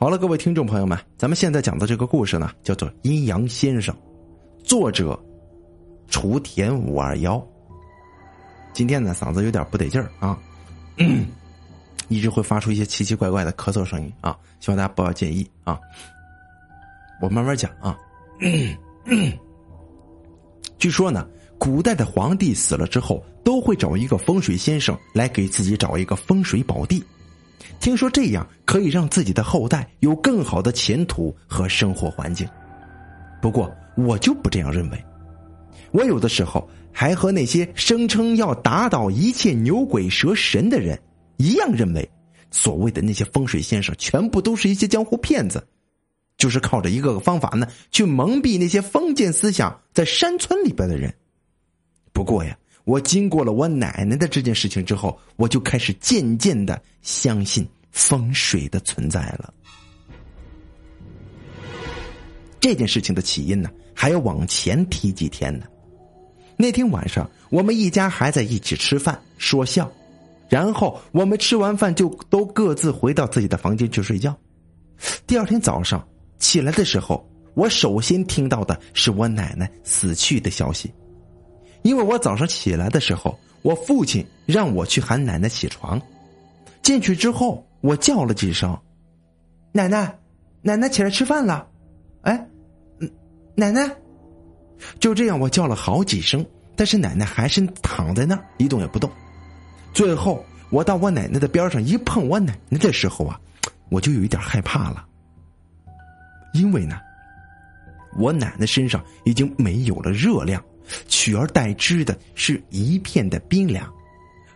好了，各位听众朋友们，咱们现在讲的这个故事呢，叫做《阴阳先生》，作者雏田五二幺。今天呢，嗓子有点不得劲儿啊，一直会发出一些奇奇怪怪的咳嗽声音啊，希望大家不要介意啊。我慢慢讲啊。据说呢，古代的皇帝死了之后，都会找一个风水先生来给自己找一个风水宝地。听说这样可以让自己的后代有更好的前途和生活环境，不过我就不这样认为。我有的时候还和那些声称要打倒一切牛鬼蛇神的人一样，认为所谓的那些风水先生全部都是一些江湖骗子，就是靠着一个个方法呢去蒙蔽那些封建思想在山村里边的人。不过呀。我经过了我奶奶的这件事情之后，我就开始渐渐的相信风水的存在了。这件事情的起因呢，还要往前提几天呢。那天晚上，我们一家还在一起吃饭说笑，然后我们吃完饭就都各自回到自己的房间去睡觉。第二天早上起来的时候，我首先听到的是我奶奶死去的消息。因为我早上起来的时候，我父亲让我去喊奶奶起床。进去之后，我叫了几声：“奶奶，奶奶起来吃饭了。”哎，奶奶，就这样我叫了好几声，但是奶奶还是躺在那儿一动也不动。最后，我到我奶奶的边上一碰我奶奶的时候啊，我就有一点害怕了，因为呢，我奶奶身上已经没有了热量。取而代之的是一片的冰凉，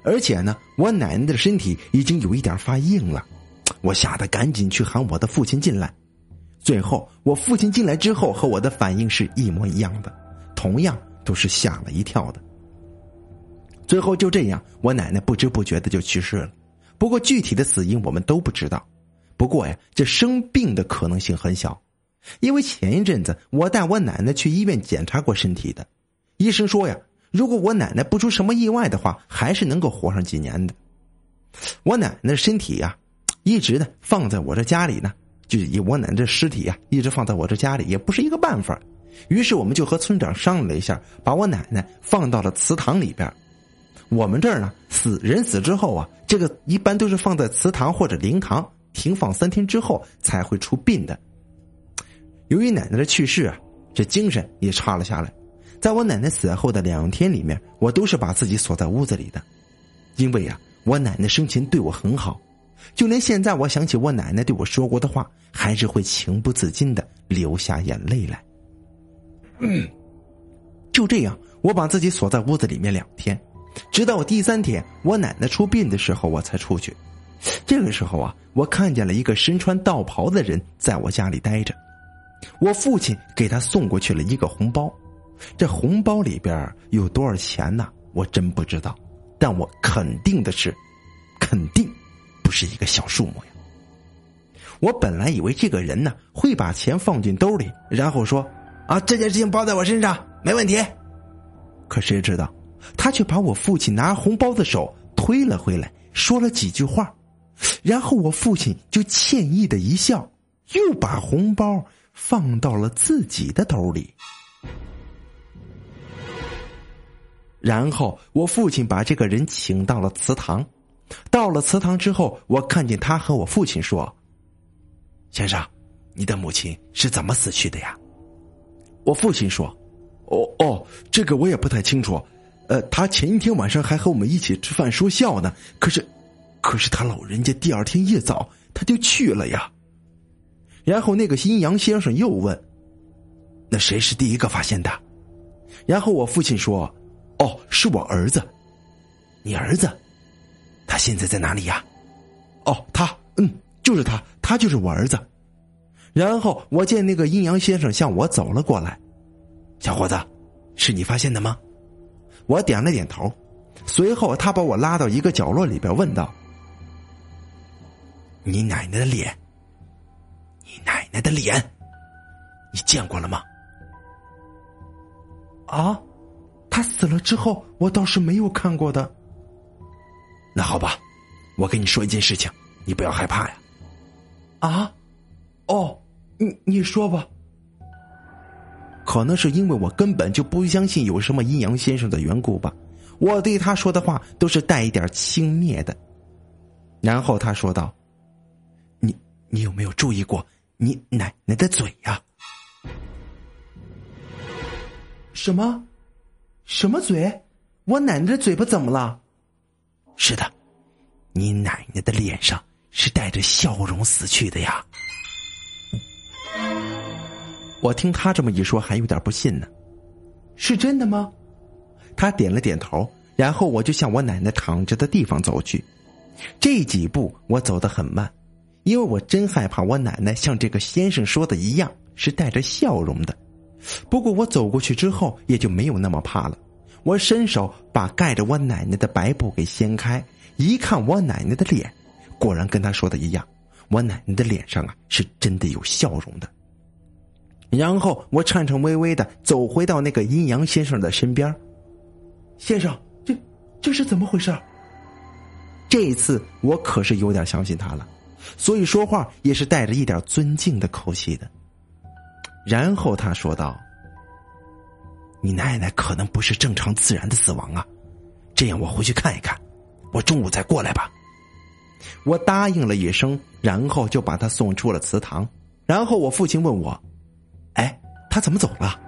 而且呢，我奶奶的身体已经有一点发硬了。我吓得赶紧去喊我的父亲进来。最后，我父亲进来之后和我的反应是一模一样的，同样都是吓了一跳的。最后就这样，我奶奶不知不觉的就去世了。不过具体的死因我们都不知道。不过呀，这生病的可能性很小，因为前一阵子我带我奶奶去医院检查过身体的。医生说呀，如果我奶奶不出什么意外的话，还是能够活上几年的。我奶奶的身体呀，一直呢放在我这家里呢，就以我奶奶这尸体呀，一直放在我这家里，也不是一个办法。于是我们就和村长商量了一下，把我奶奶放到了祠堂里边。我们这儿呢，死人死之后啊，这个一般都是放在祠堂或者灵堂停放三天之后才会出殡的。由于奶奶的去世啊，这精神也差了下来。在我奶奶死后的两天里面，我都是把自己锁在屋子里的，因为呀，我奶奶生前对我很好，就连现在我想起我奶奶对我说过的话，还是会情不自禁的流下眼泪来。嗯，就这样，我把自己锁在屋子里面两天，直到我第三天我奶奶出殡的时候，我才出去。这个时候啊，我看见了一个身穿道袍的人在我家里待着，我父亲给他送过去了一个红包。这红包里边有多少钱呢？我真不知道，但我肯定的是，肯定不是一个小数目呀。我本来以为这个人呢会把钱放进兜里，然后说：“啊，这件事情包在我身上，没问题。”可谁知道，他却把我父亲拿红包的手推了回来，说了几句话，然后我父亲就歉意的一笑，又把红包放到了自己的兜里。然后我父亲把这个人请到了祠堂，到了祠堂之后，我看见他和我父亲说：“先生，你的母亲是怎么死去的呀？”我父亲说：“哦哦，这个我也不太清楚。呃，他前一天晚上还和我们一起吃饭说笑呢。可是，可是他老人家第二天一早他就去了呀。”然后那个阴阳先生又问：“那谁是第一个发现的？”然后我父亲说。哦，是我儿子，你儿子，他现在在哪里呀？哦，他，嗯，就是他，他就是我儿子。然后我见那个阴阳先生向我走了过来，小伙子，是你发现的吗？我点了点头。随后他把我拉到一个角落里边，问道：“你奶奶的脸，你奶奶的脸，你见过了吗？”啊？他死了之后，我倒是没有看过的。那好吧，我跟你说一件事情，你不要害怕呀。啊，哦你你说吧。可能是因为我根本就不相信有什么阴阳先生的缘故吧，我对他说的话都是带一点轻蔑的。然后他说道：“你你有没有注意过你奶奶的嘴呀？”什么？什么嘴？我奶奶的嘴巴怎么了？是的，你奶奶的脸上是带着笑容死去的呀。我听他这么一说，还有点不信呢。是真的吗？他点了点头，然后我就向我奶奶躺着的地方走去。这几步我走得很慢，因为我真害怕我奶奶像这个先生说的一样是带着笑容的。不过我走过去之后，也就没有那么怕了。我伸手把盖着我奶奶的白布给掀开，一看我奶奶的脸，果然跟他说的一样，我奶奶的脸上啊是真的有笑容的。然后我颤颤巍巍的走回到那个阴阳先生的身边。先生，这这是怎么回事？这一次我可是有点相信他了，所以说话也是带着一点尊敬的口气的。然后他说道：“你奶奶可能不是正常自然的死亡啊，这样我回去看一看，我中午再过来吧。”我答应了一声，然后就把他送出了祠堂。然后我父亲问我。哎，他怎么走了？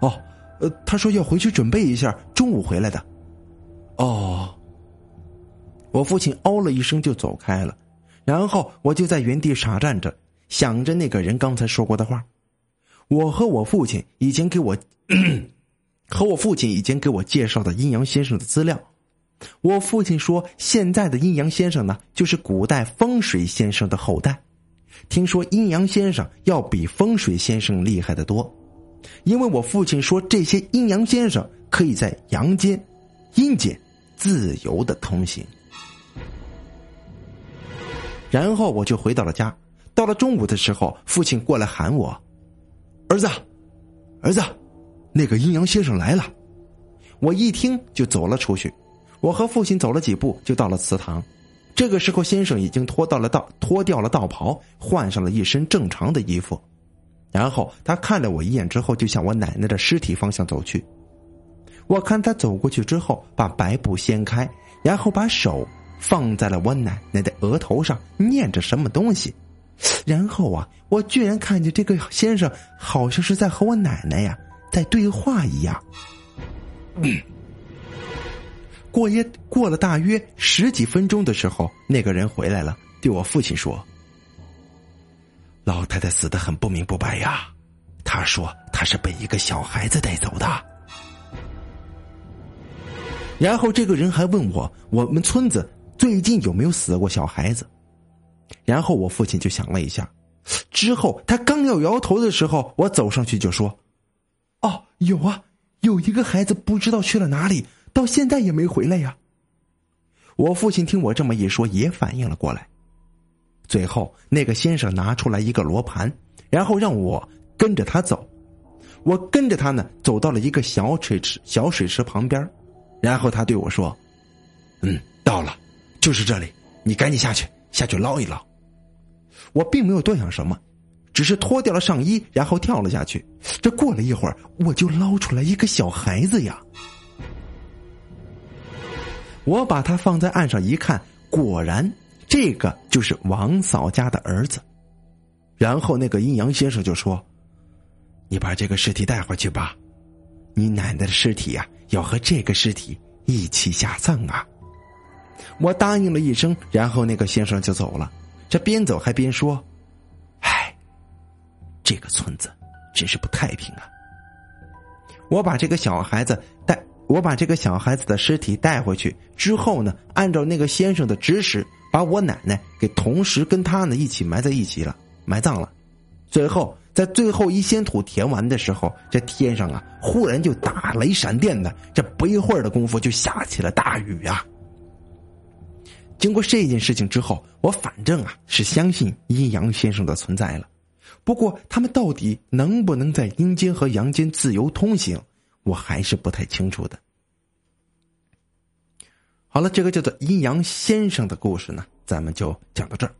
哦，呃，他说要回去准备一下，中午回来的。哦，我父亲哦了一声就走开了，然后我就在原地傻站着，想着那个人刚才说过的话。我和我父亲以前给我 和我父亲以前给我介绍的阴阳先生的资料，我父亲说现在的阴阳先生呢，就是古代风水先生的后代。听说阴阳先生要比风水先生厉害的多，因为我父亲说这些阴阳先生可以在阳间、阴间自由的通行。然后我就回到了家，到了中午的时候，父亲过来喊我：“儿子，儿子，那个阴阳先生来了。”我一听就走了出去，我和父亲走了几步就到了祠堂。这个时候，先生已经脱到了道脱掉了道袍，换上了一身正常的衣服，然后他看了我一眼之后，就向我奶奶的尸体方向走去。我看他走过去之后，把白布掀开，然后把手放在了我奶奶的额头上，念着什么东西。然后啊，我居然看见这个先生好像是在和我奶奶呀在对话一样。过夜过了大约十几分钟的时候，那个人回来了，对我父亲说：“老太太死的很不明不白呀。”他说：“他是被一个小孩子带走的。”然后这个人还问我：“我们村子最近有没有死过小孩子？”然后我父亲就想了一下，之后他刚要摇头的时候，我走上去就说：“哦，有啊，有一个孩子不知道去了哪里。”到现在也没回来呀。我父亲听我这么一说，也反应了过来。最后，那个先生拿出来一个罗盘，然后让我跟着他走。我跟着他呢，走到了一个小水池小水池旁边，然后他对我说：“嗯，到了，就是这里，你赶紧下去，下去捞一捞。”我并没有多想什么，只是脱掉了上衣，然后跳了下去。这过了一会儿，我就捞出来一个小孩子呀。我把他放在岸上一看，果然这个就是王嫂家的儿子。然后那个阴阳先生就说：“你把这个尸体带回去吧，你奶奶的尸体呀，要和这个尸体一起下葬啊。”我答应了一声，然后那个先生就走了。这边走还边说：“唉，这个村子真是不太平啊。”我把这个小孩子带。我把这个小孩子的尸体带回去之后呢，按照那个先生的指使，把我奶奶给同时跟他呢一起埋在一起了，埋葬了。最后，在最后一仙土填完的时候，这天上啊忽然就打雷闪电的，这不一会儿的功夫就下起了大雨啊。经过这件事情之后，我反正啊是相信阴阳先生的存在了。不过，他们到底能不能在阴间和阳间自由通行？我还是不太清楚的。好了，这个叫做阴阳先生的故事呢，咱们就讲到这儿。